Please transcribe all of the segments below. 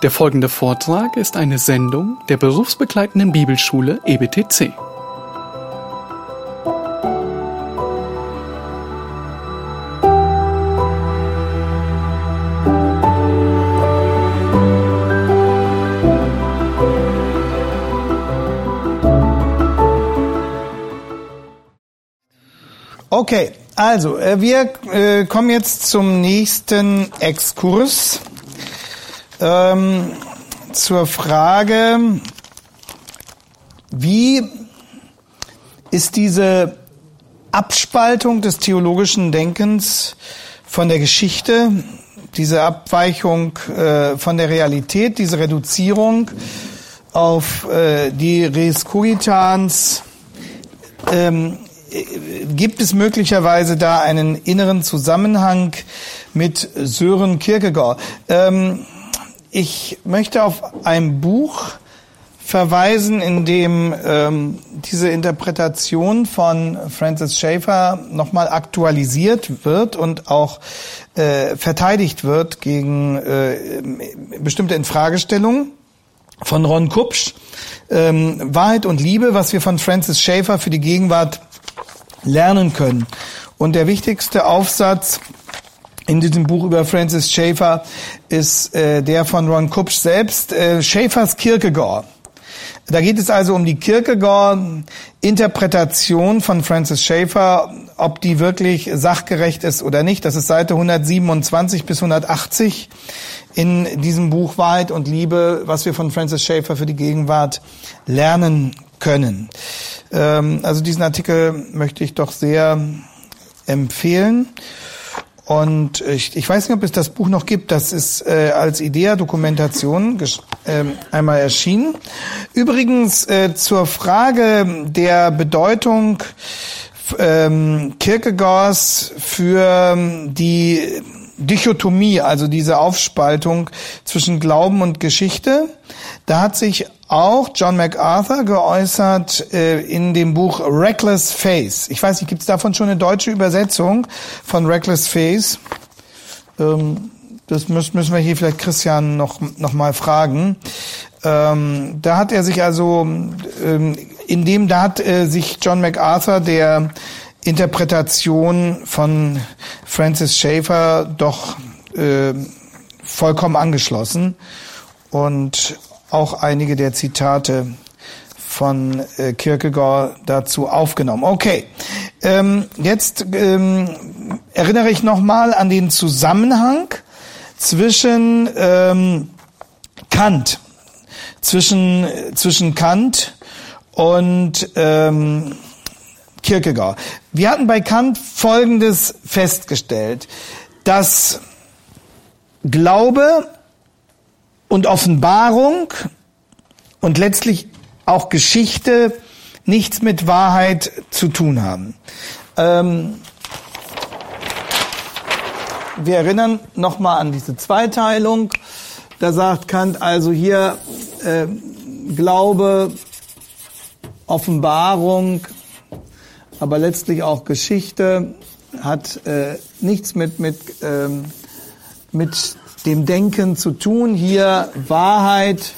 Der folgende Vortrag ist eine Sendung der berufsbegleitenden Bibelschule EBTC. Okay, also äh, wir äh, kommen jetzt zum nächsten Exkurs ähm, zur Frage, wie ist diese Abspaltung des theologischen Denkens von der Geschichte, diese Abweichung äh, von der Realität, diese Reduzierung auf äh, die Res Cogitans, ähm, gibt es möglicherweise da einen inneren Zusammenhang mit Sören Kierkegaard? Ähm, ich möchte auf ein Buch verweisen, in dem ähm, diese Interpretation von Francis Schaeffer nochmal aktualisiert wird und auch äh, verteidigt wird gegen äh, bestimmte Infragestellungen von Ron Kupsch. Ähm, Wahrheit und Liebe, was wir von Francis Schaeffer für die Gegenwart lernen können. Und der wichtigste Aufsatz in diesem Buch über Francis Schaeffer ist äh, der von Ron Kupsch selbst, äh, Schaeffers Kierkegaard. Da geht es also um die Kierkegaard-Interpretation von Francis Schaeffer, ob die wirklich sachgerecht ist oder nicht. Das ist Seite 127 bis 180 in diesem Buch Wahrheit und Liebe, was wir von Francis Schaeffer für die Gegenwart lernen können. Ähm, also diesen Artikel möchte ich doch sehr empfehlen. Und ich, ich weiß nicht, ob es das Buch noch gibt. Das ist äh, als Idea-Dokumentation äh, einmal erschienen. Übrigens äh, zur Frage der Bedeutung ähm, Kierkegaards für die Dichotomie, also diese Aufspaltung zwischen Glauben und Geschichte. Da hat sich auch John MacArthur geäußert äh, in dem Buch Reckless Face. Ich weiß nicht, gibt es davon schon eine deutsche Übersetzung von Reckless Face? Ähm, das müssen, müssen wir hier vielleicht Christian noch, noch mal fragen. Ähm, da hat er sich also, ähm, in dem, da hat äh, sich John MacArthur der Interpretation von Francis Schaeffer doch äh, vollkommen angeschlossen und auch einige der Zitate von äh, Kierkegaard dazu aufgenommen. Okay, ähm, jetzt ähm, erinnere ich nochmal an den Zusammenhang zwischen ähm, Kant, zwischen, zwischen Kant und ähm, Kierkegaard. Wir hatten bei Kant Folgendes festgestellt, dass Glaube und Offenbarung und letztlich auch Geschichte nichts mit Wahrheit zu tun haben. Ähm, wir erinnern nochmal an diese Zweiteilung. Da sagt Kant also hier äh, Glaube, Offenbarung, aber letztlich auch Geschichte hat äh, nichts mit mit ähm, mit dem Denken zu tun. Hier Wahrheit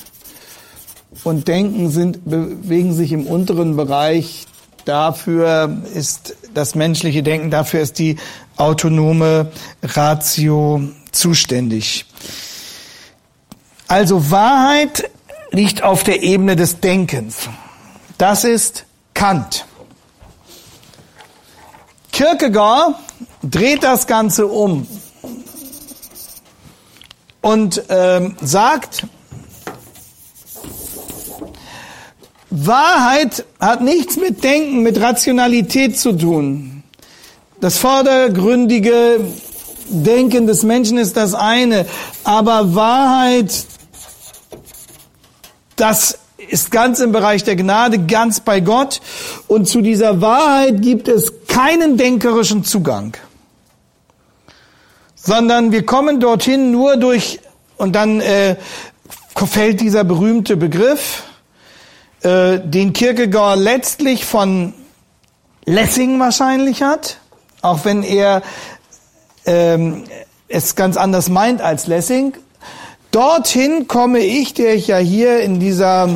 und Denken sind, bewegen sich im unteren Bereich. Dafür ist das menschliche Denken, dafür ist die autonome Ratio zuständig. Also Wahrheit liegt auf der Ebene des Denkens. Das ist Kant. Kierkegaard dreht das Ganze um und ähm, sagt, Wahrheit hat nichts mit Denken, mit Rationalität zu tun. Das vordergründige Denken des Menschen ist das eine, aber Wahrheit, das ist ganz im Bereich der Gnade, ganz bei Gott. Und zu dieser Wahrheit gibt es keinen denkerischen Zugang sondern wir kommen dorthin nur durch, und dann äh, fällt dieser berühmte Begriff, äh, den Kierkegaard letztlich von Lessing wahrscheinlich hat, auch wenn er ähm, es ganz anders meint als Lessing. Dorthin komme ich, der ich ja hier in dieser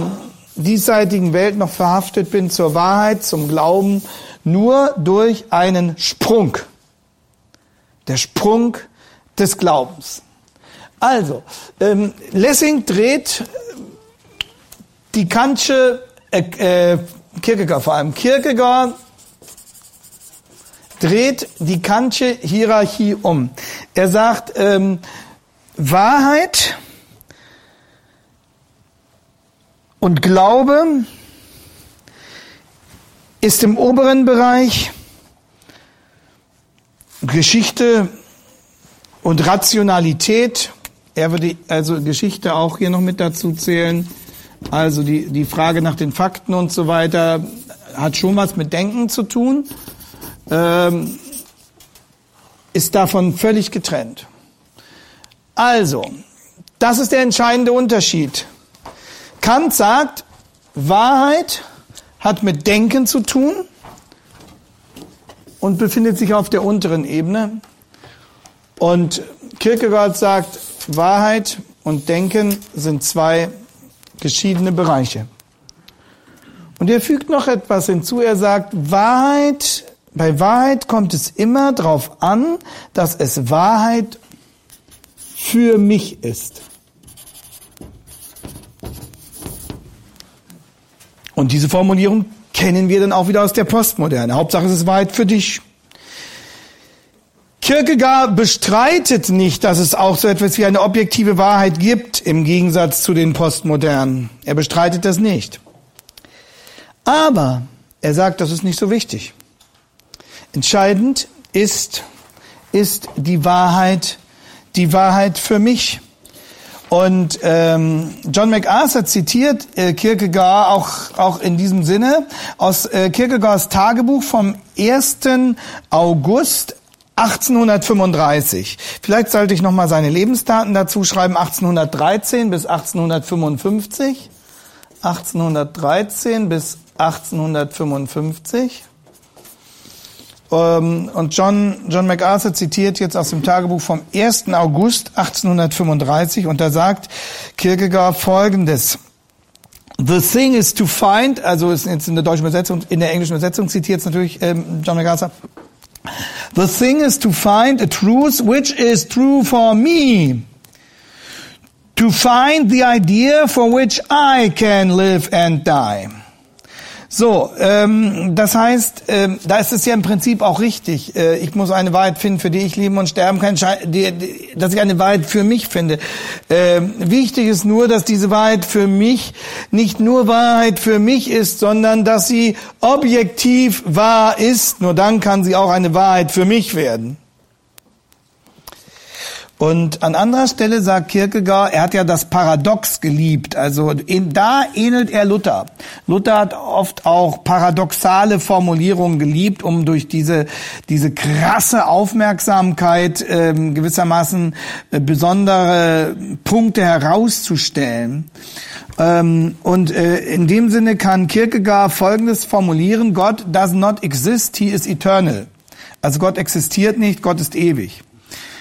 diesseitigen Welt noch verhaftet bin, zur Wahrheit, zum Glauben, nur durch einen Sprung. Der Sprung des Glaubens. Also, ähm, Lessing dreht die Kantsche, äh, äh, Kierkegaard vor allem, Kierkegaard dreht die Kantsche Hierarchie um. Er sagt, ähm, Wahrheit und Glaube ist im oberen Bereich Geschichte und Rationalität. Er würde also Geschichte auch hier noch mit dazu zählen. Also die, die Frage nach den Fakten und so weiter hat schon was mit Denken zu tun, ähm, ist davon völlig getrennt. Also, das ist der entscheidende Unterschied. Kant sagt, Wahrheit hat mit Denken zu tun und befindet sich auf der unteren Ebene. Und Kierkegaard sagt, Wahrheit und Denken sind zwei geschiedene Bereiche. Und er fügt noch etwas hinzu. Er sagt, Wahrheit, bei Wahrheit kommt es immer darauf an, dass es Wahrheit für mich ist. Und diese Formulierung kennen wir dann auch wieder aus der Postmoderne. Hauptsache es ist Wahrheit für dich. Kierkegaard bestreitet nicht, dass es auch so etwas wie eine objektive Wahrheit gibt, im Gegensatz zu den Postmodernen. Er bestreitet das nicht. Aber er sagt, das ist nicht so wichtig. Entscheidend ist, ist die Wahrheit, die Wahrheit für mich. Und ähm, John MacArthur zitiert äh, Kierkegaard auch, auch in diesem Sinne aus äh, Kierkegaards Tagebuch vom 1. August 1835. Vielleicht sollte ich noch mal seine Lebensdaten dazu schreiben. 1813 bis 1855. 1813 bis 1855. Ähm, und John, John MacArthur zitiert jetzt aus dem Tagebuch vom 1. August 1835 und da sagt Kierkegaard Folgendes. The thing is to find, also ist jetzt in der deutschen Übersetzung, in der englischen Übersetzung zitiert es natürlich ähm, John MacArthur. The thing is to find a truth which is true for me. To find the idea for which I can live and die. So, ähm, das heißt, ähm, da ist es ja im Prinzip auch richtig. Äh, ich muss eine Wahrheit finden, für die ich leben und sterben kann, die, die, dass ich eine Wahrheit für mich finde. Ähm, wichtig ist nur, dass diese Wahrheit für mich nicht nur Wahrheit für mich ist, sondern dass sie objektiv wahr ist. Nur dann kann sie auch eine Wahrheit für mich werden. Und an anderer Stelle sagt Kierkegaard, er hat ja das Paradox geliebt. Also in, da ähnelt er Luther. Luther hat oft auch paradoxale Formulierungen geliebt, um durch diese, diese krasse Aufmerksamkeit ähm, gewissermaßen äh, besondere Punkte herauszustellen. Ähm, und äh, in dem Sinne kann Kierkegaard Folgendes formulieren, God does not exist, he is eternal. Also Gott existiert nicht, Gott ist ewig.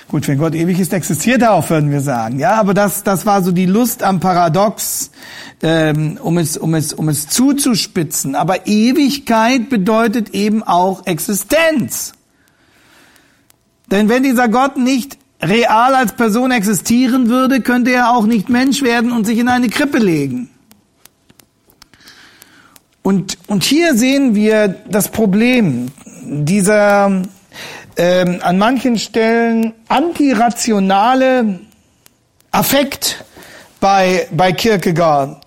Gut, wenn Gott ewig ist, existiert er auch, würden wir sagen. Ja, aber das, das war so die Lust am Paradox, ähm, um es, um es, um es zuzuspitzen. Aber Ewigkeit bedeutet eben auch Existenz. Denn wenn dieser Gott nicht real als Person existieren würde, könnte er auch nicht Mensch werden und sich in eine Krippe legen. Und, und hier sehen wir das Problem dieser ähm, an manchen Stellen antirationale Affekt bei, bei Kierkegaard.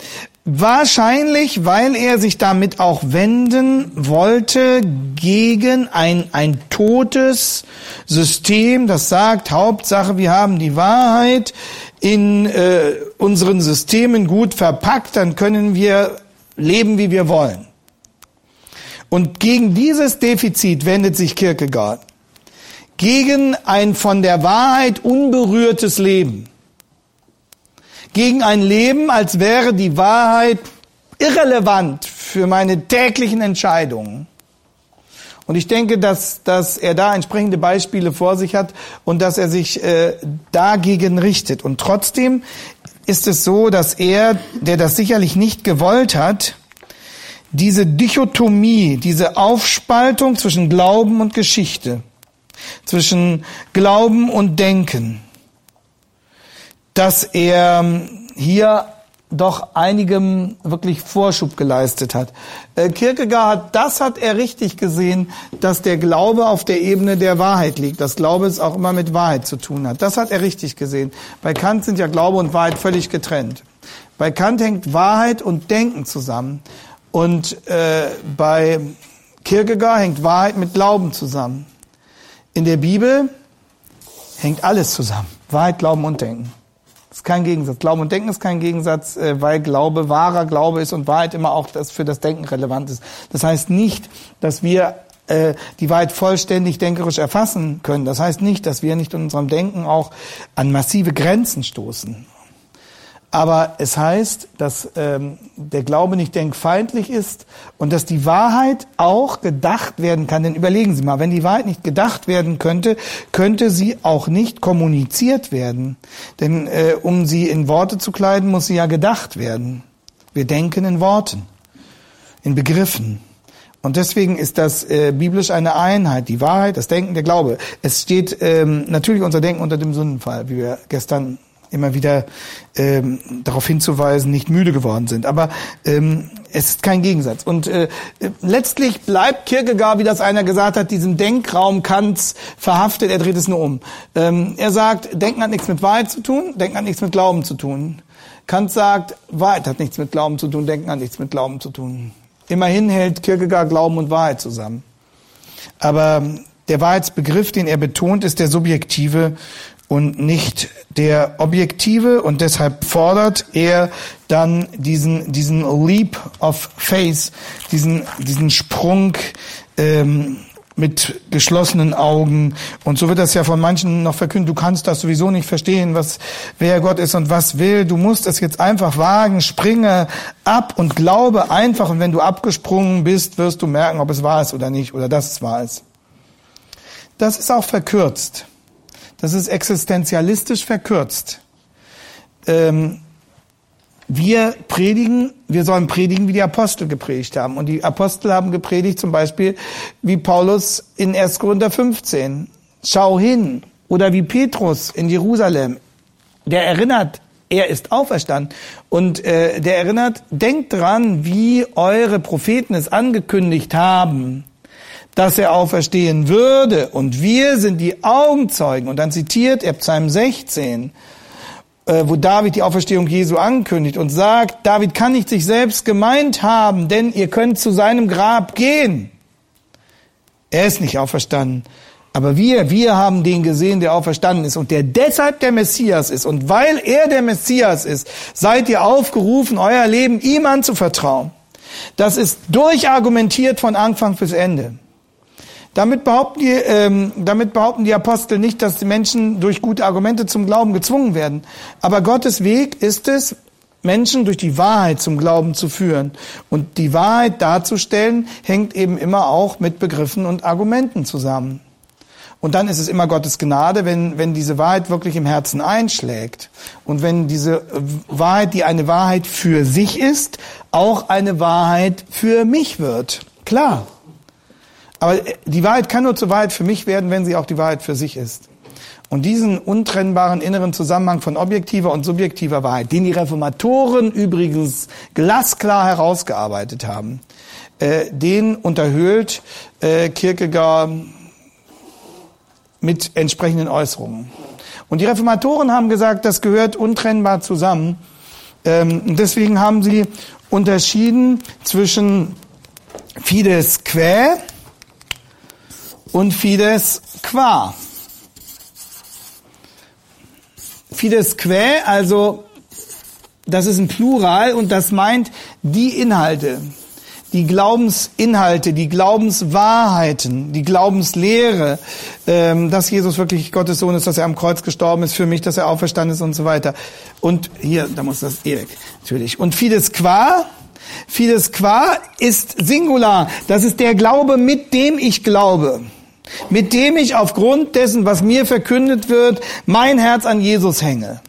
Wahrscheinlich, weil er sich damit auch wenden wollte gegen ein, ein totes System, das sagt, Hauptsache, wir haben die Wahrheit in äh, unseren Systemen gut verpackt, dann können wir leben, wie wir wollen. Und gegen dieses Defizit wendet sich Kierkegaard gegen ein von der Wahrheit unberührtes Leben. Gegen ein Leben, als wäre die Wahrheit irrelevant für meine täglichen Entscheidungen. Und ich denke, dass, dass er da entsprechende Beispiele vor sich hat und dass er sich äh, dagegen richtet. Und trotzdem ist es so, dass er, der das sicherlich nicht gewollt hat, diese Dichotomie, diese Aufspaltung zwischen Glauben und Geschichte, zwischen Glauben und Denken, dass er hier doch einigem wirklich Vorschub geleistet hat. Äh, Kierkegaard hat, das hat er richtig gesehen, dass der Glaube auf der Ebene der Wahrheit liegt. Das Glaube ist auch immer mit Wahrheit zu tun hat. Das hat er richtig gesehen. Bei Kant sind ja Glaube und Wahrheit völlig getrennt. Bei Kant hängt Wahrheit und Denken zusammen. Und äh, bei Kierkegaard hängt Wahrheit mit Glauben zusammen. In der Bibel hängt alles zusammen. Wahrheit, Glauben und Denken. Ist kein Gegensatz. Glauben und Denken ist kein Gegensatz, äh, weil Glaube wahrer Glaube ist und Wahrheit immer auch das für das Denken relevant ist. Das heißt nicht, dass wir äh, die Wahrheit vollständig denkerisch erfassen können. Das heißt nicht, dass wir nicht in unserem Denken auch an massive Grenzen stoßen. Aber es heißt, dass ähm, der Glaube nicht denkfeindlich ist und dass die Wahrheit auch gedacht werden kann. Denn überlegen Sie mal, wenn die Wahrheit nicht gedacht werden könnte, könnte sie auch nicht kommuniziert werden. Denn äh, um sie in Worte zu kleiden, muss sie ja gedacht werden. Wir denken in Worten, in Begriffen. Und deswegen ist das äh, biblisch eine Einheit, die Wahrheit, das Denken, der Glaube. Es steht ähm, natürlich unser Denken unter dem Sündenfall, wie wir gestern immer wieder ähm, darauf hinzuweisen, nicht müde geworden sind. Aber ähm, es ist kein Gegensatz. Und äh, letztlich bleibt Kierkegaard, wie das einer gesagt hat, diesem Denkraum Kants verhaftet. Er dreht es nur um. Ähm, er sagt, Denken hat nichts mit Wahrheit zu tun, Denken hat nichts mit Glauben zu tun. Kant sagt, Wahrheit hat nichts mit Glauben zu tun, Denken hat nichts mit Glauben zu tun. Immerhin hält Kierkegaard Glauben und Wahrheit zusammen. Aber der Wahrheitsbegriff, den er betont, ist der subjektive und nicht der objektive und deshalb fordert er dann diesen diesen Leap of Faith, diesen diesen Sprung ähm, mit geschlossenen Augen und so wird das ja von manchen noch verkündet. Du kannst das sowieso nicht verstehen, was wer Gott ist und was will. Du musst es jetzt einfach wagen, springe ab und glaube einfach und wenn du abgesprungen bist, wirst du merken, ob es wahr ist oder nicht oder dass es wahr ist. Das ist auch verkürzt. Das ist existenzialistisch verkürzt. Ähm, wir predigen, wir sollen predigen, wie die Apostel gepredigt haben. Und die Apostel haben gepredigt zum Beispiel wie Paulus in 1. Korinther 15. Schau hin. Oder wie Petrus in Jerusalem. Der erinnert, er ist auferstanden. Und äh, der erinnert, denkt dran, wie eure Propheten es angekündigt haben dass er auferstehen würde. Und wir sind die Augenzeugen. Und dann zitiert er Psalm 16, äh, wo David die Auferstehung Jesu ankündigt und sagt, David kann nicht sich selbst gemeint haben, denn ihr könnt zu seinem Grab gehen. Er ist nicht auferstanden. Aber wir, wir haben den gesehen, der auferstanden ist und der deshalb der Messias ist. Und weil er der Messias ist, seid ihr aufgerufen, euer Leben ihm anzuvertrauen. Das ist durchargumentiert von Anfang bis Ende. Damit behaupten, die, ähm, damit behaupten die Apostel nicht, dass die Menschen durch gute Argumente zum Glauben gezwungen werden. Aber Gottes Weg ist es, Menschen durch die Wahrheit zum Glauben zu führen. Und die Wahrheit darzustellen, hängt eben immer auch mit Begriffen und Argumenten zusammen. Und dann ist es immer Gottes Gnade, wenn, wenn diese Wahrheit wirklich im Herzen einschlägt. Und wenn diese Wahrheit, die eine Wahrheit für sich ist, auch eine Wahrheit für mich wird. Klar. Aber die Wahrheit kann nur zur Wahrheit für mich werden, wenn sie auch die Wahrheit für sich ist. Und diesen untrennbaren inneren Zusammenhang von objektiver und subjektiver Wahrheit, den die Reformatoren übrigens glasklar herausgearbeitet haben, äh, den unterhöhlt äh, Kierkegaard mit entsprechenden Äußerungen. Und die Reformatoren haben gesagt, das gehört untrennbar zusammen. Ähm, deswegen haben sie unterschieden zwischen Fides quae, und Fides qua. Fides quae, also das ist ein Plural und das meint die Inhalte, die Glaubensinhalte, die Glaubenswahrheiten, die Glaubenslehre, ähm, dass Jesus wirklich Gottes Sohn ist, dass er am Kreuz gestorben ist für mich, dass er auferstanden ist und so weiter. Und hier, da muss das eh weg, natürlich. Und Fides qua, Fides qua ist Singular. Das ist der Glaube, mit dem ich glaube. Mit dem ich aufgrund dessen, was mir verkündet wird, mein Herz an Jesus hänge.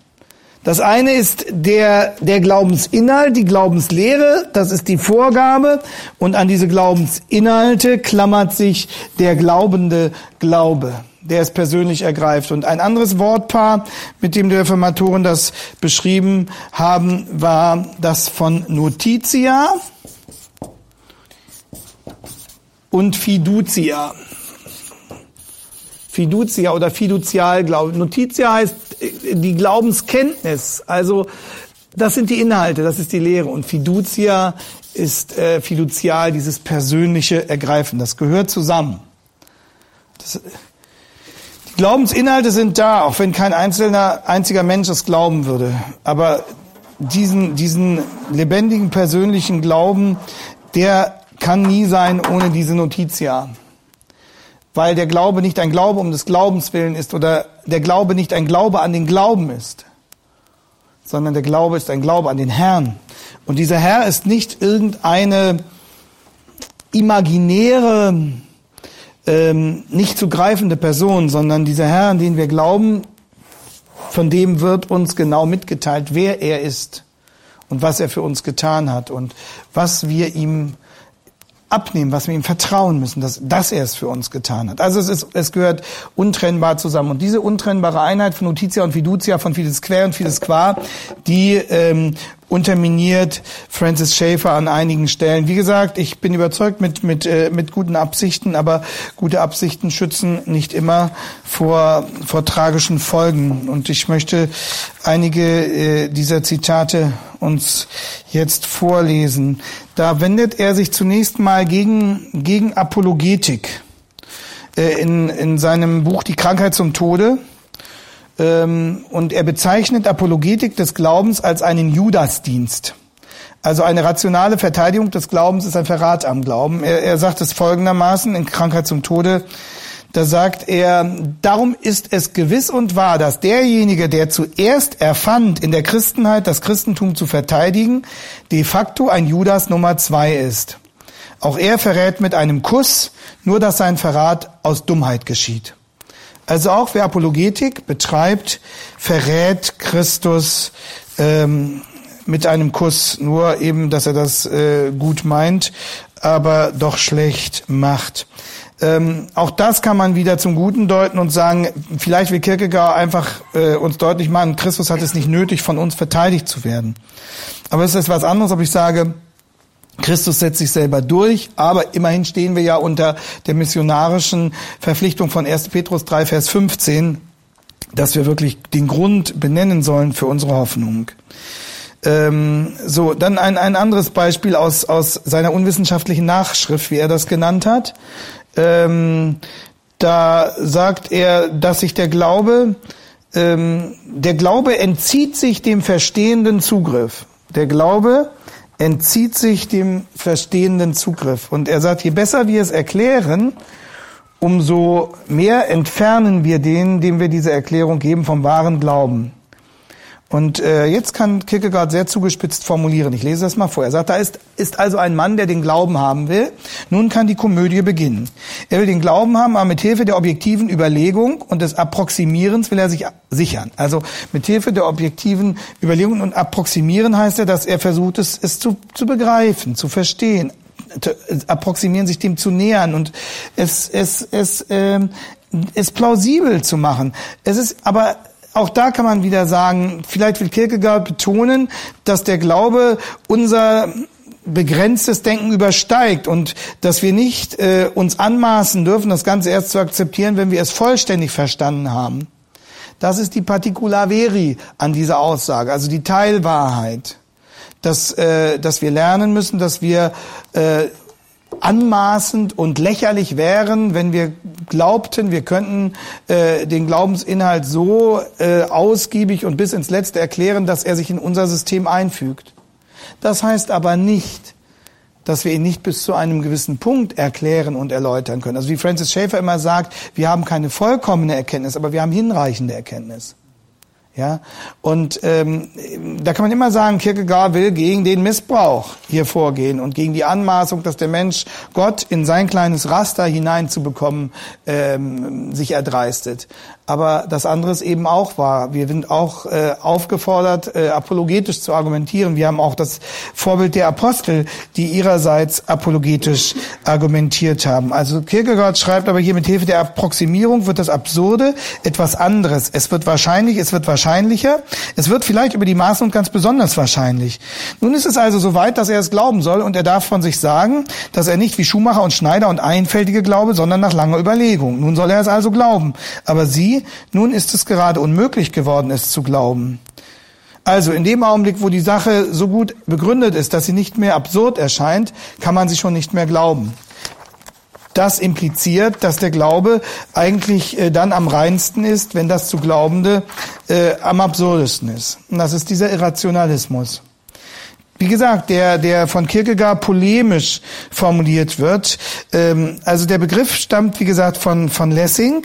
Das eine ist der, der Glaubensinhalt, die Glaubenslehre, das ist die Vorgabe. Und an diese Glaubensinhalte klammert sich der glaubende Glaube der es persönlich ergreift. Und ein anderes Wortpaar, mit dem die Reformatoren das beschrieben haben, war das von Notitia und Fiducia. Fiducia oder Fiduzialglaube. Notitia heißt äh, die Glaubenskenntnis. Also das sind die Inhalte, das ist die Lehre. Und Fiducia ist äh, fiduzial, dieses persönliche Ergreifen. Das gehört zusammen. Das, Glaubensinhalte sind da, auch wenn kein einzelner, einziger Mensch es glauben würde. Aber diesen, diesen lebendigen, persönlichen Glauben, der kann nie sein ohne diese Notitia. Weil der Glaube nicht ein Glaube um des Glaubens willen ist oder der Glaube nicht ein Glaube an den Glauben ist, sondern der Glaube ist ein Glaube an den Herrn. Und dieser Herr ist nicht irgendeine imaginäre ähm, nicht zu greifende Person, sondern dieser Herr, an den wir glauben, von dem wird uns genau mitgeteilt, wer er ist und was er für uns getan hat und was wir ihm abnehmen, was wir ihm vertrauen müssen, dass, dass er es für uns getan hat. Also es, ist, es gehört untrennbar zusammen. Und diese untrennbare Einheit von Notitia und Fiducia, von Fides Quer und Fides Qua, die ähm, unterminiert Francis Schaeffer an einigen Stellen. Wie gesagt, ich bin überzeugt mit, mit, äh, mit guten Absichten, aber gute Absichten schützen nicht immer vor, vor tragischen Folgen. Und ich möchte einige äh, dieser Zitate uns jetzt vorlesen. Da wendet er sich zunächst mal gegen, gegen Apologetik äh, in, in seinem Buch Die Krankheit zum Tode und er bezeichnet Apologetik des Glaubens als einen Judasdienst. Also eine rationale Verteidigung des Glaubens ist ein Verrat am Glauben. Er, er sagt es folgendermaßen in Krankheit zum Tode. Da sagt er, darum ist es gewiss und wahr, dass derjenige, der zuerst erfand, in der Christenheit das Christentum zu verteidigen, de facto ein Judas Nummer zwei ist. Auch er verrät mit einem Kuss, nur dass sein Verrat aus Dummheit geschieht. Also auch wer Apologetik betreibt, verrät Christus ähm, mit einem Kuss, nur eben, dass er das äh, gut meint, aber doch schlecht macht. Ähm, auch das kann man wieder zum Guten deuten und sagen, vielleicht will Kierkegaard einfach äh, uns deutlich machen, Christus hat es nicht nötig, von uns verteidigt zu werden. Aber es ist was anderes, ob ich sage, Christus setzt sich selber durch, aber immerhin stehen wir ja unter der missionarischen Verpflichtung von 1. Petrus 3, Vers 15, dass wir wirklich den Grund benennen sollen für unsere Hoffnung. Ähm, so, dann ein, ein anderes Beispiel aus, aus seiner unwissenschaftlichen Nachschrift, wie er das genannt hat. Ähm, da sagt er, dass sich der Glaube, ähm, der Glaube entzieht sich dem verstehenden Zugriff. Der Glaube entzieht sich dem verstehenden Zugriff. Und er sagt, je besser wir es erklären, umso mehr entfernen wir den, dem wir diese Erklärung geben, vom wahren Glauben. Und äh, jetzt kann Kierkegaard sehr zugespitzt formulieren. Ich lese das mal vor. Er sagt, da ist, ist also ein Mann, der den Glauben haben will. Nun kann die Komödie beginnen. Er will den Glauben haben, aber mit Hilfe der objektiven Überlegung und des Approximierens will er sich sichern. Also mit Hilfe der objektiven Überlegung und Approximieren heißt er, dass er versucht, es, es zu, zu begreifen, zu verstehen, approximieren, sich dem zu nähern und es, es, es, äh, es plausibel zu machen. Es ist aber auch da kann man wieder sagen, vielleicht will Kierkegaard betonen, dass der Glaube unser begrenztes Denken übersteigt und dass wir nicht äh, uns anmaßen dürfen, das Ganze erst zu akzeptieren, wenn wir es vollständig verstanden haben. Das ist die Particular Veri an dieser Aussage, also die Teilwahrheit, dass, äh, dass wir lernen müssen, dass wir äh, anmaßend und lächerlich wären, wenn wir glaubten, wir könnten äh, den Glaubensinhalt so äh, ausgiebig und bis ins Letzte erklären, dass er sich in unser System einfügt. Das heißt aber nicht, dass wir ihn nicht bis zu einem gewissen Punkt erklären und erläutern können. Also wie Francis Schaeffer immer sagt, wir haben keine vollkommene Erkenntnis, aber wir haben hinreichende Erkenntnis. Ja, und ähm, da kann man immer sagen, Kierkegaard will gegen den Missbrauch hier vorgehen und gegen die Anmaßung, dass der Mensch Gott in sein kleines Raster hineinzubekommen ähm, sich erdreistet. Aber das andere ist eben auch wahr. Wir sind auch äh, aufgefordert, äh, apologetisch zu argumentieren. Wir haben auch das Vorbild der Apostel, die ihrerseits apologetisch argumentiert haben. Also Kierkegaard schreibt aber hier mit Hilfe der Approximierung wird das Absurde etwas anderes. Es wird wahrscheinlich, es wird wahrscheinlicher, es wird vielleicht über die Maßen und ganz besonders wahrscheinlich. Nun ist es also so weit, dass er es glauben soll und er darf von sich sagen, dass er nicht wie Schumacher und Schneider und Einfältige glaube, sondern nach langer Überlegung. Nun soll er es also glauben. Aber sie nun ist es gerade unmöglich geworden, es zu glauben. Also in dem Augenblick, wo die Sache so gut begründet ist, dass sie nicht mehr absurd erscheint, kann man sie schon nicht mehr glauben. Das impliziert, dass der Glaube eigentlich äh, dann am reinsten ist, wenn das zu Glaubende äh, am absurdesten ist. Und das ist dieser Irrationalismus. Wie gesagt, der, der von Kierkegaard polemisch formuliert wird. Ähm, also der Begriff stammt, wie gesagt, von, von Lessing,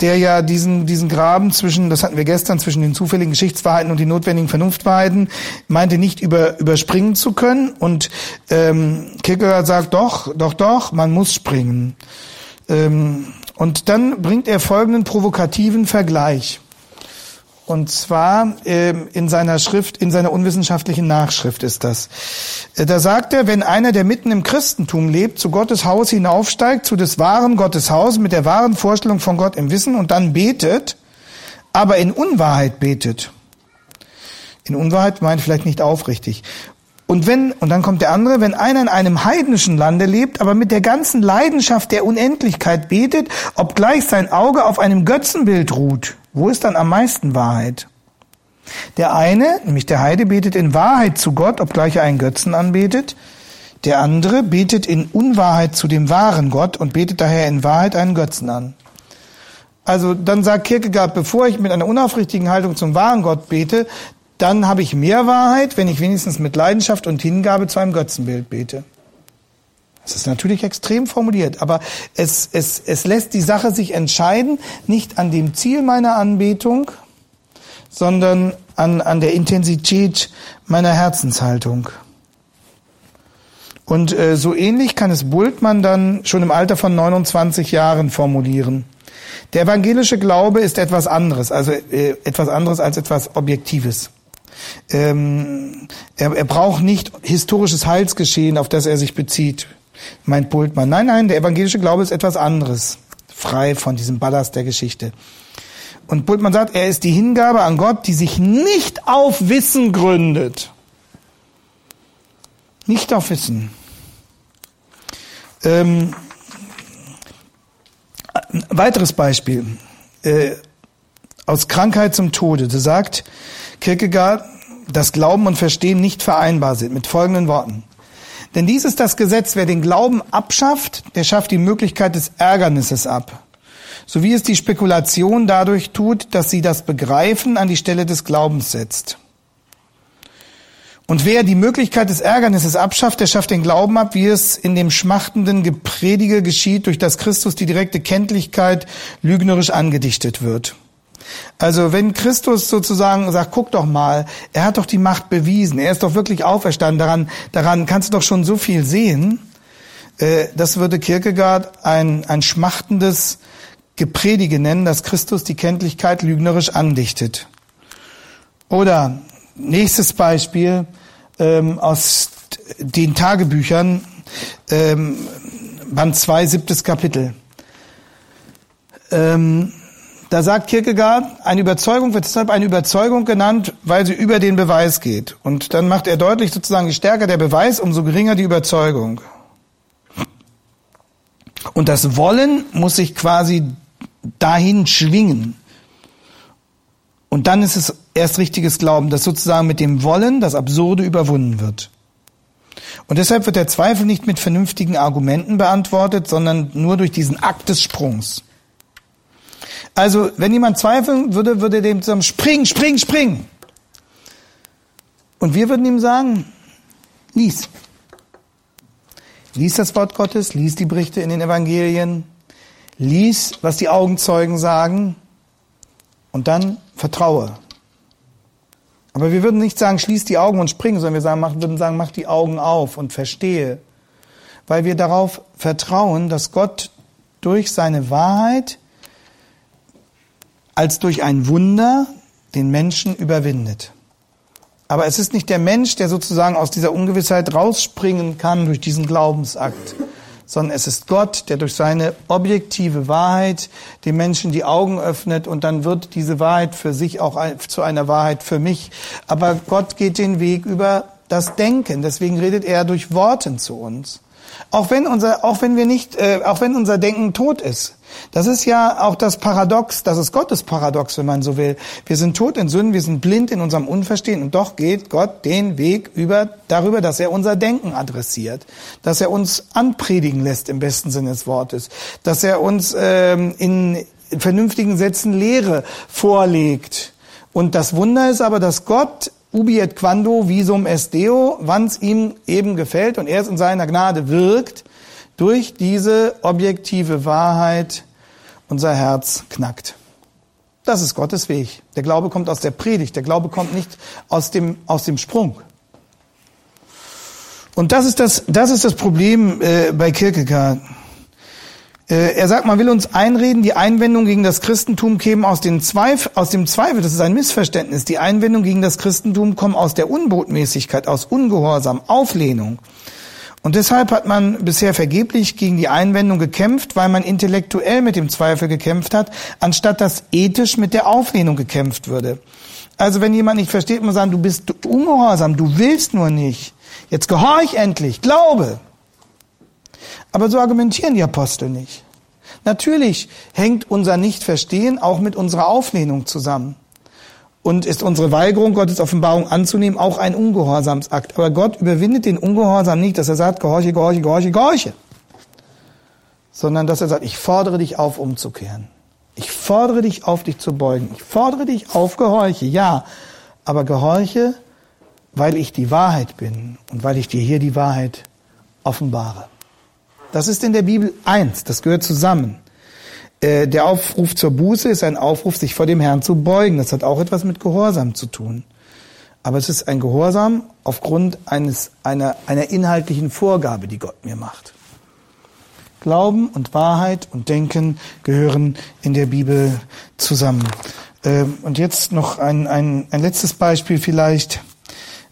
der ja diesen, diesen Graben zwischen, das hatten wir gestern, zwischen den zufälligen Geschichtswahrheiten und den notwendigen Vernunftwahrheiten, meinte nicht über, überspringen zu können. Und ähm, Kierkegaard sagt doch, doch, doch, man muss springen. Ähm, und dann bringt er folgenden provokativen Vergleich. Und zwar ähm, in seiner Schrift, in seiner unwissenschaftlichen Nachschrift ist das. Äh, da sagt er, wenn einer, der mitten im Christentum lebt, zu Gottes Haus hinaufsteigt, zu des wahren Gottes Haus, mit der wahren Vorstellung von Gott im Wissen und dann betet, aber in Unwahrheit betet. In Unwahrheit meint vielleicht nicht aufrichtig. Und wenn, und dann kommt der andere, wenn einer in einem heidnischen Lande lebt, aber mit der ganzen Leidenschaft der Unendlichkeit betet, obgleich sein Auge auf einem Götzenbild ruht, wo ist dann am meisten Wahrheit? Der eine, nämlich der Heide, betet in Wahrheit zu Gott, obgleich er einen Götzen anbetet. Der andere betet in Unwahrheit zu dem wahren Gott und betet daher in Wahrheit einen Götzen an. Also dann sagt Kierkegaard, bevor ich mit einer unaufrichtigen Haltung zum wahren Gott bete, dann habe ich mehr Wahrheit, wenn ich wenigstens mit Leidenschaft und Hingabe zu einem Götzenbild bete. Das ist natürlich extrem formuliert, aber es, es, es lässt die Sache sich entscheiden, nicht an dem Ziel meiner Anbetung, sondern an, an der Intensität meiner Herzenshaltung. Und äh, so ähnlich kann es Bultmann dann schon im Alter von 29 Jahren formulieren. Der evangelische Glaube ist etwas anderes, also äh, etwas anderes als etwas Objektives. Ähm, er, er braucht nicht historisches Heilsgeschehen, auf das er sich bezieht, meint Bultmann. Nein, nein, der evangelische Glaube ist etwas anderes, frei von diesem Ballast der Geschichte. Und Bultmann sagt, er ist die Hingabe an Gott, die sich nicht auf Wissen gründet. Nicht auf Wissen. Ähm, ein weiteres Beispiel. Äh, aus Krankheit zum Tode. Da sagt Kierkegaard, dass Glauben und Verstehen nicht vereinbar sind, mit folgenden Worten. Denn dies ist das Gesetz, wer den Glauben abschafft, der schafft die Möglichkeit des Ärgernisses ab. So wie es die Spekulation dadurch tut, dass sie das Begreifen an die Stelle des Glaubens setzt. Und wer die Möglichkeit des Ärgernisses abschafft, der schafft den Glauben ab, wie es in dem schmachtenden Gepredige geschieht, durch das Christus die direkte Kenntlichkeit lügnerisch angedichtet wird. Also wenn Christus sozusagen sagt, guck doch mal, er hat doch die Macht bewiesen, er ist doch wirklich auferstanden, daran, daran kannst du doch schon so viel sehen, äh, das würde Kierkegaard ein, ein schmachtendes Gepredige nennen, dass Christus die Kenntlichkeit lügnerisch andichtet. Oder nächstes Beispiel ähm, aus den Tagebüchern, ähm, Band 2, siebtes Kapitel. Ähm, da sagt Kierkegaard, eine Überzeugung wird deshalb eine Überzeugung genannt, weil sie über den Beweis geht. Und dann macht er deutlich sozusagen, je stärker der Beweis, umso geringer die Überzeugung. Und das Wollen muss sich quasi dahin schwingen. Und dann ist es erst richtiges Glauben, dass sozusagen mit dem Wollen das Absurde überwunden wird. Und deshalb wird der Zweifel nicht mit vernünftigen Argumenten beantwortet, sondern nur durch diesen Akt des Sprungs. Also, wenn jemand zweifeln würde, würde dem sagen, spring, spring, spring. Und wir würden ihm sagen, lies. Lies das Wort Gottes, lies die Berichte in den Evangelien, lies, was die Augenzeugen sagen und dann vertraue. Aber wir würden nicht sagen, schließ die Augen und spring, sondern wir sagen, mach, würden sagen, mach die Augen auf und verstehe. Weil wir darauf vertrauen, dass Gott durch seine Wahrheit als durch ein Wunder den Menschen überwindet. Aber es ist nicht der Mensch, der sozusagen aus dieser Ungewissheit rausspringen kann durch diesen Glaubensakt, sondern es ist Gott, der durch seine objektive Wahrheit den Menschen die Augen öffnet und dann wird diese Wahrheit für sich auch zu einer Wahrheit für mich. Aber Gott geht den Weg über das Denken, deswegen redet er durch Worten zu uns. Auch wenn unser, auch wenn wir nicht, äh, auch wenn unser Denken tot ist. Das ist ja auch das Paradox, das ist Gottes Paradox, wenn man so will. Wir sind tot in Sünden, wir sind blind in unserem Unverstehen und doch geht Gott den Weg über, darüber, dass er unser Denken adressiert, dass er uns anpredigen lässt im besten Sinne des Wortes, dass er uns ähm, in vernünftigen Sätzen Lehre vorlegt. Und das Wunder ist aber, dass Gott ubi et quando visum est deo, wann's ihm eben gefällt und er es in seiner Gnade wirkt, durch diese objektive Wahrheit unser Herz knackt. Das ist Gottes Weg. Der Glaube kommt aus der Predigt. Der Glaube kommt nicht aus dem, aus dem Sprung. Und das ist das, das ist das Problem äh, bei Kierkegaard. Äh, er sagt, man will uns einreden, die Einwendung gegen das Christentum käme aus, den Zweif aus dem Zweifel. Das ist ein Missverständnis. Die Einwendung gegen das Christentum kommt aus der Unbotmäßigkeit, aus Ungehorsam, Auflehnung. Und deshalb hat man bisher vergeblich gegen die Einwendung gekämpft, weil man intellektuell mit dem Zweifel gekämpft hat, anstatt dass ethisch mit der Auflehnung gekämpft würde. Also wenn jemand nicht versteht, man sagen, du bist ungehorsam, du willst nur nicht. Jetzt gehorch endlich, glaube. Aber so argumentieren die Apostel nicht. Natürlich hängt unser Nichtverstehen auch mit unserer Auflehnung zusammen. Und ist unsere Weigerung, Gottes Offenbarung anzunehmen, auch ein Ungehorsamsakt. Aber Gott überwindet den Ungehorsam nicht, dass er sagt, gehorche, gehorche, gehorche, gehorche. Sondern dass er sagt, ich fordere dich auf, umzukehren. Ich fordere dich auf, dich zu beugen. Ich fordere dich auf, gehorche, ja. Aber gehorche, weil ich die Wahrheit bin und weil ich dir hier die Wahrheit offenbare. Das ist in der Bibel eins, das gehört zusammen. Äh, der Aufruf zur Buße ist ein Aufruf, sich vor dem Herrn zu beugen. Das hat auch etwas mit Gehorsam zu tun. Aber es ist ein Gehorsam aufgrund eines, einer, einer inhaltlichen Vorgabe, die Gott mir macht. Glauben und Wahrheit und Denken gehören in der Bibel zusammen. Ähm, und jetzt noch ein, ein, ein letztes Beispiel vielleicht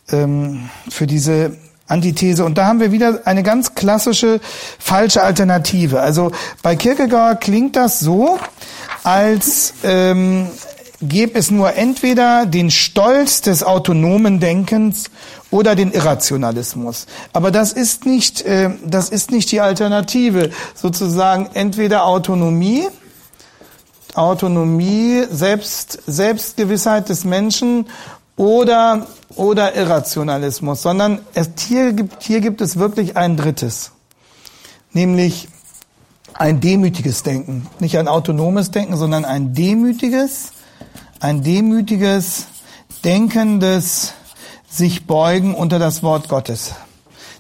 ähm, für diese Antithese. Und da haben wir wieder eine ganz klassische falsche Alternative. Also bei Kierkegaard klingt das so, als ähm, gäbe es nur entweder den Stolz des autonomen Denkens oder den Irrationalismus. Aber das ist nicht, äh, das ist nicht die Alternative. Sozusagen entweder Autonomie, Autonomie, Selbst, Selbstgewissheit des Menschen oder, oder Irrationalismus, sondern es, hier, gibt, hier gibt es wirklich ein drittes, nämlich ein demütiges Denken. Nicht ein autonomes Denken, sondern ein demütiges, ein demütiges, denkendes sich beugen unter das Wort Gottes.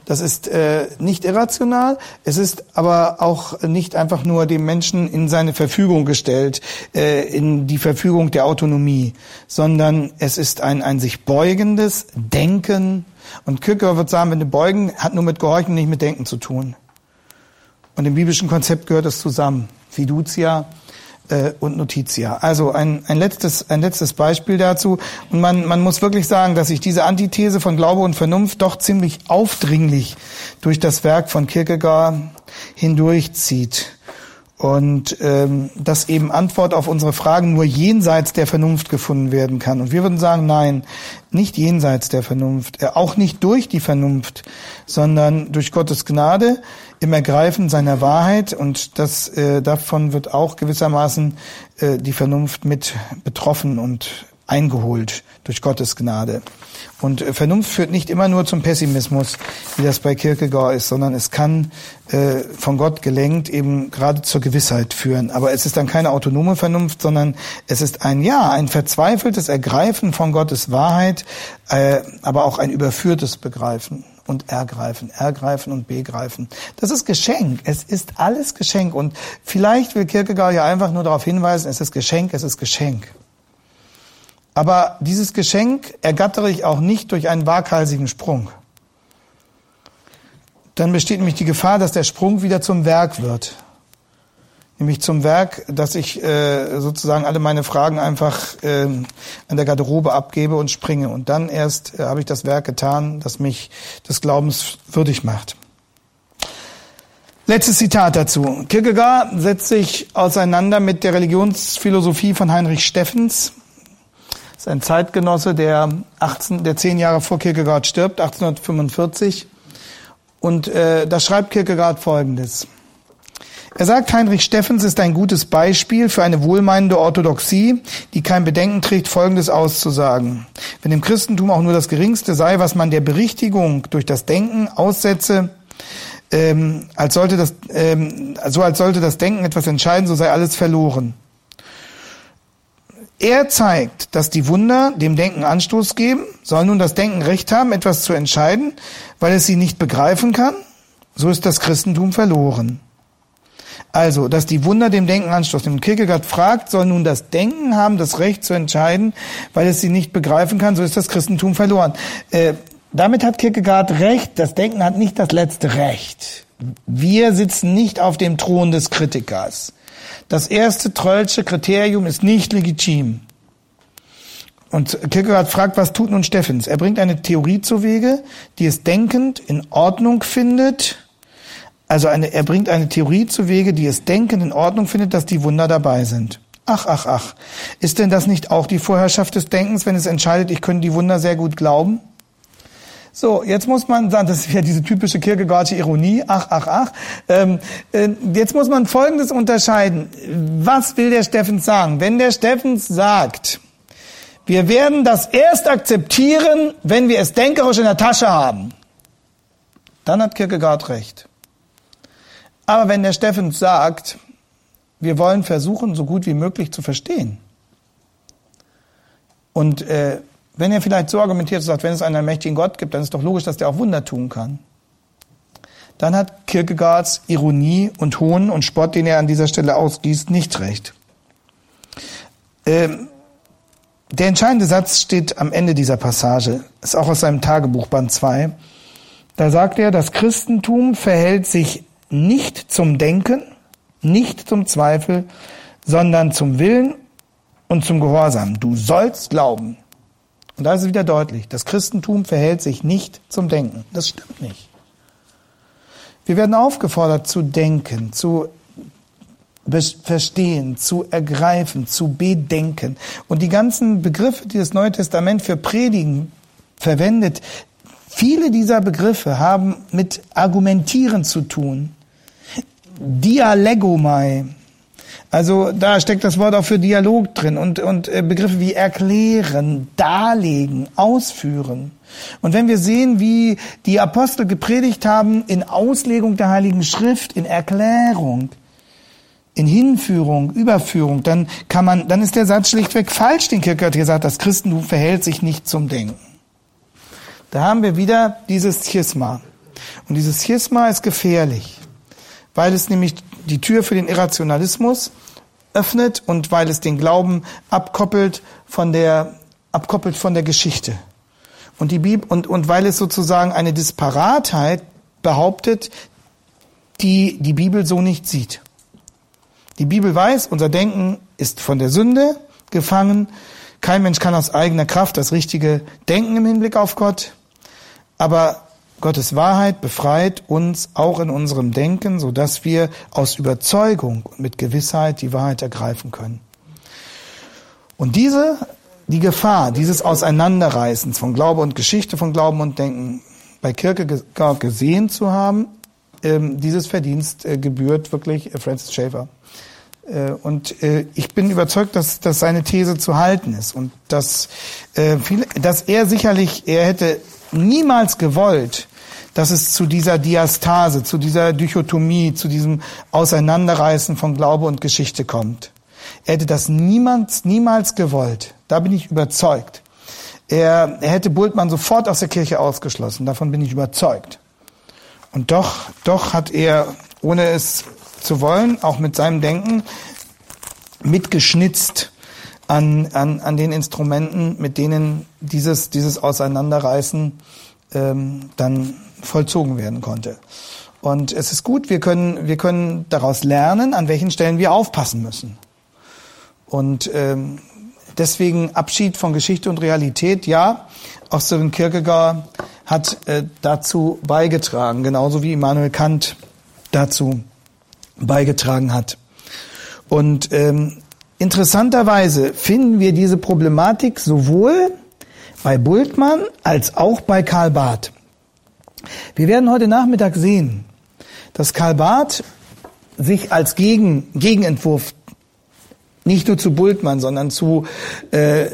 Das ist äh, nicht irrational, es ist aber auch nicht einfach nur dem Menschen in seine Verfügung gestellt, äh, in die Verfügung der Autonomie, sondern es ist ein, ein sich beugendes Denken. Und Kierkegaard wird sagen, wenn du beugen, hat nur mit Gehorchen, nicht mit Denken zu tun. Und im biblischen Konzept gehört es zusammen. Fiducia, äh, und Notitia. Also ein, ein, letztes, ein letztes Beispiel dazu. Und man, man muss wirklich sagen, dass sich diese Antithese von Glaube und Vernunft doch ziemlich aufdringlich durch das Werk von Kierkegaard hindurchzieht. Und ähm, dass eben Antwort auf unsere Fragen nur jenseits der Vernunft gefunden werden kann. Und wir würden sagen, nein, nicht jenseits der Vernunft, äh, auch nicht durch die Vernunft, sondern durch Gottes Gnade im Ergreifen seiner Wahrheit. Und das äh, davon wird auch gewissermaßen äh, die Vernunft mit betroffen und eingeholt durch Gottes Gnade. Und äh, Vernunft führt nicht immer nur zum Pessimismus, wie das bei Kierkegaard ist, sondern es kann äh, von Gott gelenkt eben gerade zur Gewissheit führen. Aber es ist dann keine autonome Vernunft, sondern es ist ein Ja, ein verzweifeltes Ergreifen von Gottes Wahrheit, äh, aber auch ein überführtes Begreifen und ergreifen, ergreifen und begreifen. Das ist Geschenk. Es ist alles Geschenk. Und vielleicht will Kierkegaard ja einfach nur darauf hinweisen, es ist Geschenk, es ist Geschenk. Aber dieses Geschenk ergattere ich auch nicht durch einen waghalsigen Sprung. Dann besteht nämlich die Gefahr, dass der Sprung wieder zum Werk wird. Nämlich zum Werk, dass ich äh, sozusagen alle meine Fragen einfach äh, an der Garderobe abgebe und springe. Und dann erst äh, habe ich das Werk getan, das mich des Glaubens würdig macht. Letztes Zitat dazu. Kierkegaard setzt sich auseinander mit der Religionsphilosophie von Heinrich Steffens. Das ist ein Zeitgenosse, der, 18, der zehn Jahre vor Kierkegaard stirbt, 1845. Und äh, da schreibt Kierkegaard Folgendes. Er sagt, Heinrich Steffens ist ein gutes Beispiel für eine wohlmeinende Orthodoxie, die kein Bedenken trägt, Folgendes auszusagen. Wenn im Christentum auch nur das Geringste sei, was man der Berichtigung durch das Denken aussetze, ähm, als sollte das, ähm, so als sollte das Denken etwas entscheiden, so sei alles verloren. Er zeigt, dass die Wunder dem Denken Anstoß geben, soll nun das Denken Recht haben, etwas zu entscheiden, weil es sie nicht begreifen kann, so ist das Christentum verloren. Also, dass die Wunder dem Denken Anstoß nehmen. Kierkegaard fragt, soll nun das Denken haben, das Recht zu entscheiden, weil es sie nicht begreifen kann, so ist das Christentum verloren. Äh, damit hat Kierkegaard recht, das Denken hat nicht das letzte Recht. Wir sitzen nicht auf dem Thron des Kritikers. Das erste Trollsche Kriterium ist nicht legitim. Und Kierkegaard fragt, was tut nun Steffens? Er bringt eine Theorie zu Wege, die es denkend in Ordnung findet. Also eine, er bringt eine Theorie zu Wege, die es denkend in Ordnung findet, dass die Wunder dabei sind. Ach, ach, ach. Ist denn das nicht auch die Vorherrschaft des Denkens, wenn es entscheidet, ich könnte die Wunder sehr gut glauben? So, jetzt muss man sagen, das ist ja diese typische Kierkegaardsche Ironie, ach, ach, ach. Ähm, äh, jetzt muss man Folgendes unterscheiden. Was will der Steffens sagen? Wenn der Steffens sagt, wir werden das erst akzeptieren, wenn wir es denkerisch in der Tasche haben, dann hat Kierkegaard recht. Aber wenn der Steffens sagt, wir wollen versuchen, so gut wie möglich zu verstehen, und äh, wenn er vielleicht so argumentiert und sagt, wenn es einen allmächtigen Gott gibt, dann ist doch logisch, dass der auch Wunder tun kann. Dann hat Kierkegaards Ironie und Hohn und Spott, den er an dieser Stelle ausgießt, nicht recht. Ähm, der entscheidende Satz steht am Ende dieser Passage, ist auch aus seinem Tagebuch Band 2. Da sagt er, das Christentum verhält sich nicht zum Denken, nicht zum Zweifel, sondern zum Willen und zum Gehorsam. Du sollst glauben. Und da ist es wieder deutlich, das Christentum verhält sich nicht zum Denken. Das stimmt nicht. Wir werden aufgefordert zu denken, zu verstehen, zu ergreifen, zu bedenken. Und die ganzen Begriffe, die das Neue Testament für Predigen verwendet, viele dieser Begriffe haben mit Argumentieren zu tun. Dialegomai, also da steckt das Wort auch für Dialog drin und, und äh, Begriffe wie erklären, darlegen, ausführen. Und wenn wir sehen, wie die Apostel gepredigt haben in Auslegung der Heiligen Schrift, in Erklärung, in Hinführung, Überführung, dann kann man, dann ist der Satz schlichtweg falsch, den Kierkegaard gesagt, das Christentum verhält sich nicht zum Denken. Da haben wir wieder dieses Schisma. Und dieses Schisma ist gefährlich, weil es nämlich die Tür für den Irrationalismus öffnet und weil es den Glauben abkoppelt von der, abkoppelt von der Geschichte. Und die Bibel, und, und weil es sozusagen eine Disparatheit behauptet, die die Bibel so nicht sieht. Die Bibel weiß, unser Denken ist von der Sünde gefangen. Kein Mensch kann aus eigener Kraft das richtige Denken im Hinblick auf Gott. Aber Gottes Wahrheit befreit uns auch in unserem Denken, so dass wir aus Überzeugung und mit Gewissheit die Wahrheit ergreifen können. Und diese, die Gefahr dieses Auseinanderreißens von Glaube und Geschichte, von Glauben und Denken bei Kierkegaard gesehen zu haben, ähm, dieses Verdienst äh, gebührt wirklich Francis Schaeffer. Äh, und äh, ich bin überzeugt, dass, dass seine These zu halten ist und dass, dass er sicherlich, er hätte niemals gewollt, dass es zu dieser Diastase, zu dieser Dichotomie, zu diesem Auseinanderreißen von Glaube und Geschichte kommt. Er hätte das niemals, niemals gewollt. Da bin ich überzeugt. Er, er hätte Bultmann sofort aus der Kirche ausgeschlossen. Davon bin ich überzeugt. Und doch, doch hat er, ohne es zu wollen, auch mit seinem Denken mitgeschnitzt an, an, an den Instrumenten, mit denen dieses, dieses Auseinanderreißen ähm, dann vollzogen werden konnte. Und es ist gut, wir können, wir können daraus lernen, an welchen Stellen wir aufpassen müssen. Und ähm, deswegen Abschied von Geschichte und Realität, ja, auch Sören Kierkegaard hat äh, dazu beigetragen, genauso wie Immanuel Kant dazu beigetragen hat. Und ähm, interessanterweise finden wir diese Problematik sowohl bei Bultmann als auch bei Karl Barth. Wir werden heute Nachmittag sehen, dass Karl Barth sich als Gegen, Gegenentwurf nicht nur zu Bultmann, sondern zu äh,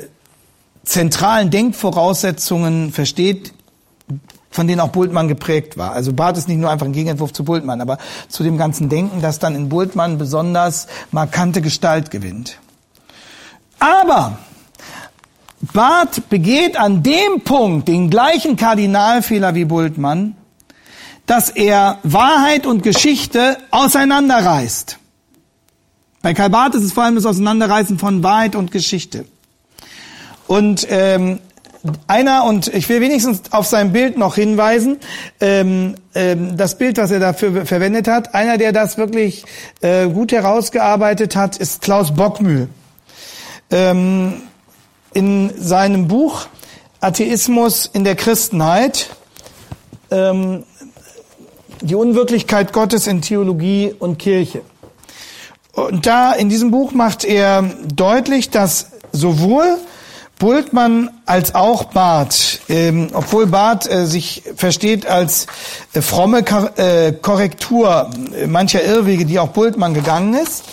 zentralen Denkvoraussetzungen versteht, von denen auch Bultmann geprägt war. Also Barth ist nicht nur einfach ein Gegenentwurf zu Bultmann, aber zu dem ganzen Denken, das dann in Bultmann besonders markante Gestalt gewinnt. Aber Barth begeht an dem Punkt den gleichen Kardinalfehler wie Bultmann, dass er Wahrheit und Geschichte auseinanderreißt. Bei Karl Barth ist es vor allem das Auseinanderreißen von Wahrheit und Geschichte. Und ähm, einer, und ich will wenigstens auf sein Bild noch hinweisen, ähm, ähm, das Bild, was er dafür verwendet hat, einer, der das wirklich äh, gut herausgearbeitet hat, ist Klaus Bockmühl. Ähm, in seinem Buch Atheismus in der Christenheit, ähm, die Unwirklichkeit Gottes in Theologie und Kirche. Und da in diesem Buch macht er deutlich, dass sowohl Bultmann als auch Barth, ähm, obwohl Barth äh, sich versteht als äh, fromme Kor äh, Korrektur mancher Irrwege, die auch Bultmann gegangen ist,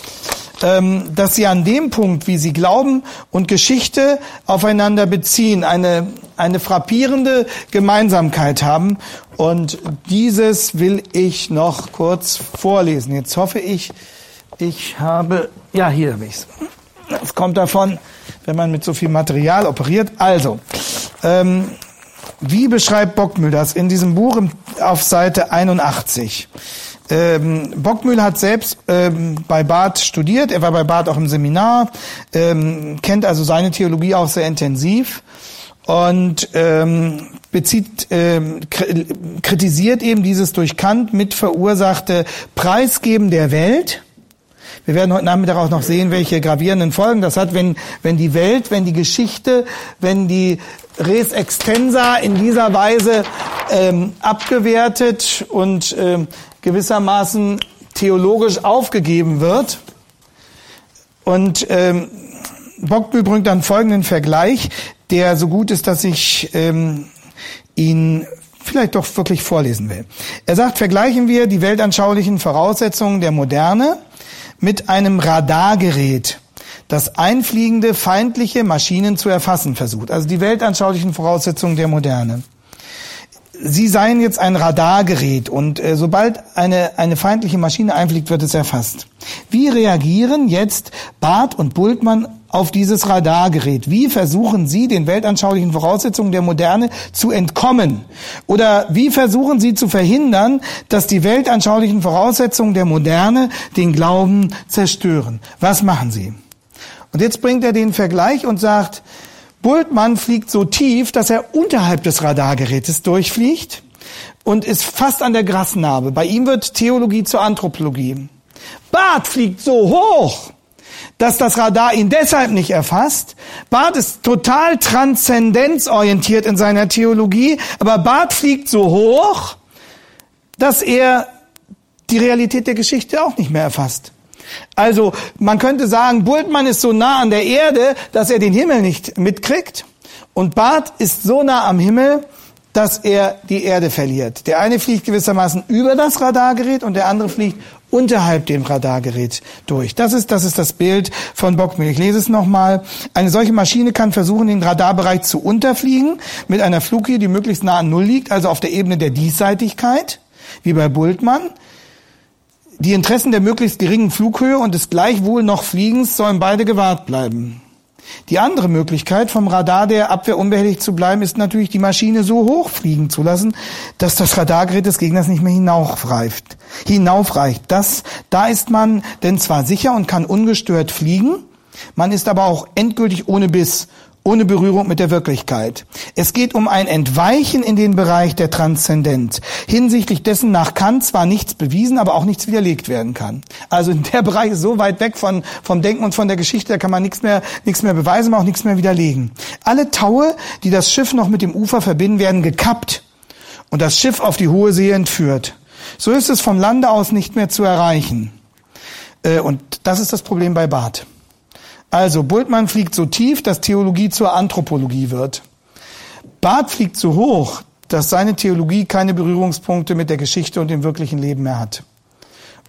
dass sie an dem Punkt, wie sie Glauben und Geschichte aufeinander beziehen, eine, eine frappierende Gemeinsamkeit haben. Und dieses will ich noch kurz vorlesen. Jetzt hoffe ich, ich habe, ja, hier habe ich's. Das kommt davon, wenn man mit so viel Material operiert. Also, ähm, wie beschreibt Bockmühl das in diesem Buch auf Seite 81? Ähm, Bockmühl hat selbst ähm, bei Barth studiert, er war bei Barth auch im Seminar, ähm, kennt also seine Theologie auch sehr intensiv und ähm, bezieht, ähm, kritisiert eben dieses durch Kant mit verursachte Preisgeben der Welt. Wir werden heute Nachmittag auch noch sehen, welche gravierenden Folgen das hat, wenn, wenn die Welt, wenn die Geschichte, wenn die Res Extensa in dieser Weise ähm, abgewertet und ähm, gewissermaßen theologisch aufgegeben wird. Und ähm, Bockbühl bringt dann folgenden Vergleich, der so gut ist, dass ich ähm, ihn vielleicht doch wirklich vorlesen will. Er sagt, vergleichen wir die weltanschaulichen Voraussetzungen der Moderne mit einem Radargerät, das einfliegende feindliche Maschinen zu erfassen versucht. Also die weltanschaulichen Voraussetzungen der Moderne. Sie seien jetzt ein Radargerät und äh, sobald eine, eine feindliche Maschine einfliegt, wird es erfasst. Wie reagieren jetzt Barth und Bultmann auf dieses Radargerät? Wie versuchen Sie, den weltanschaulichen Voraussetzungen der Moderne zu entkommen? Oder wie versuchen Sie zu verhindern, dass die weltanschaulichen Voraussetzungen der Moderne den Glauben zerstören? Was machen Sie? Und jetzt bringt er den Vergleich und sagt, Bultmann fliegt so tief, dass er unterhalb des Radargerätes durchfliegt und ist fast an der Grasnarbe. Bei ihm wird Theologie zur Anthropologie. Barth fliegt so hoch, dass das Radar ihn deshalb nicht erfasst. Barth ist total transzendenzorientiert in seiner Theologie, aber Barth fliegt so hoch, dass er die Realität der Geschichte auch nicht mehr erfasst. Also man könnte sagen, Bultmann ist so nah an der Erde, dass er den Himmel nicht mitkriegt. Und Barth ist so nah am Himmel, dass er die Erde verliert. Der eine fliegt gewissermaßen über das Radargerät und der andere fliegt unterhalb dem Radargerät durch. Das ist, das ist das Bild von Bockmühl. Ich lese es nochmal. Eine solche Maschine kann versuchen, den Radarbereich zu unterfliegen mit einer Flughöhe, die möglichst nah an Null liegt, also auf der Ebene der Diesseitigkeit, wie bei Bultmann. Die Interessen der möglichst geringen Flughöhe und des gleichwohl noch Fliegens sollen beide gewahrt bleiben. Die andere Möglichkeit, vom Radar der Abwehr unbehelligt zu bleiben, ist natürlich, die Maschine so hoch fliegen zu lassen, dass das Radargerät des Gegners nicht mehr hinaufreicht. hinaufreicht. Das, da ist man denn zwar sicher und kann ungestört fliegen, Man ist aber auch endgültig ohne Biss, ohne Berührung mit der Wirklichkeit. Es geht um ein Entweichen in den Bereich der Transzendenz, hinsichtlich dessen nach Kant zwar nichts bewiesen, aber auch nichts widerlegt werden kann. Also der Bereich ist so weit weg von, vom Denken und von der Geschichte, da kann man nichts mehr, nichts mehr beweisen, aber auch nichts mehr widerlegen. Alle Taue, die das Schiff noch mit dem Ufer verbinden, werden gekappt und das Schiff auf die hohe See entführt. So ist es vom Lande aus nicht mehr zu erreichen. Äh, und das ist das Problem bei Barth. Also Bultmann fliegt so tief, dass Theologie zur Anthropologie wird. Barth fliegt so hoch, dass seine Theologie keine Berührungspunkte mit der Geschichte und dem wirklichen Leben mehr hat.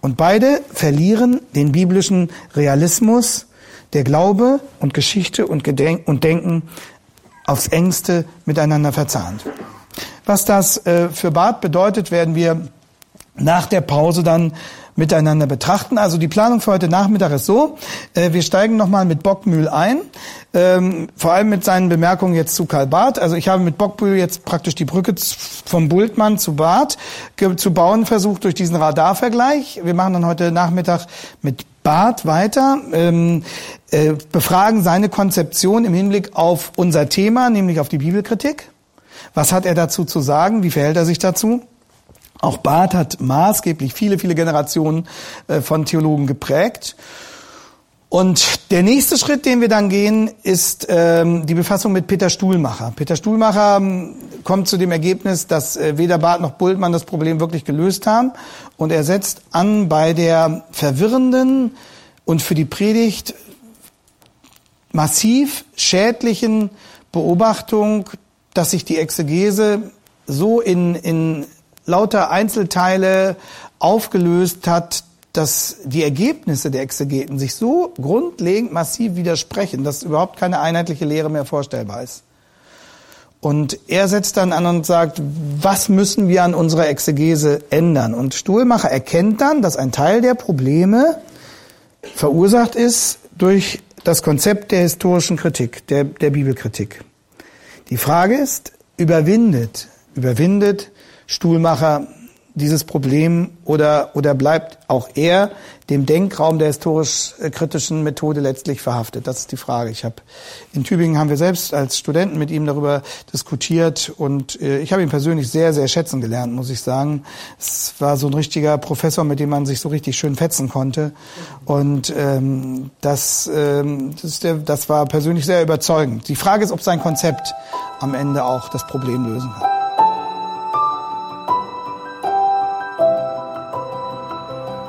Und beide verlieren den biblischen Realismus, der Glaube und Geschichte und, Gedenk und Denken aufs engste miteinander verzahnt. Was das äh, für Barth bedeutet, werden wir nach der Pause dann miteinander betrachten. Also die Planung für heute Nachmittag ist so, äh, wir steigen nochmal mit Bockmühl ein, ähm, vor allem mit seinen Bemerkungen jetzt zu Karl Barth. Also ich habe mit Bockmühl jetzt praktisch die Brücke vom Bultmann zu Barth zu bauen versucht durch diesen Radarvergleich. Wir machen dann heute Nachmittag mit Barth weiter, ähm, äh, befragen seine Konzeption im Hinblick auf unser Thema, nämlich auf die Bibelkritik. Was hat er dazu zu sagen? Wie verhält er sich dazu? Auch Barth hat maßgeblich viele, viele Generationen äh, von Theologen geprägt. Und der nächste Schritt, den wir dann gehen, ist ähm, die Befassung mit Peter Stuhlmacher. Peter Stuhlmacher ähm, kommt zu dem Ergebnis, dass äh, weder Barth noch Bultmann das Problem wirklich gelöst haben. Und er setzt an bei der verwirrenden und für die Predigt massiv schädlichen Beobachtung, dass sich die Exegese so in, in lauter Einzelteile aufgelöst hat, dass die Ergebnisse der Exegeten sich so grundlegend massiv widersprechen, dass überhaupt keine einheitliche Lehre mehr vorstellbar ist. Und er setzt dann an und sagt, was müssen wir an unserer Exegese ändern? Und Stuhlmacher erkennt dann, dass ein Teil der Probleme verursacht ist durch das Konzept der historischen Kritik, der, der Bibelkritik. Die Frage ist, überwindet, überwindet Stuhlmacher dieses Problem oder, oder bleibt auch er dem Denkraum der historisch-kritischen Methode letztlich verhaftet? Das ist die Frage. Ich habe in Tübingen haben wir selbst als Studenten mit ihm darüber diskutiert und äh, ich habe ihn persönlich sehr, sehr schätzen gelernt, muss ich sagen. Es war so ein richtiger Professor, mit dem man sich so richtig schön fetzen konnte und ähm, das, ähm, das, der, das war persönlich sehr überzeugend. Die Frage ist, ob sein Konzept am Ende auch das Problem lösen kann.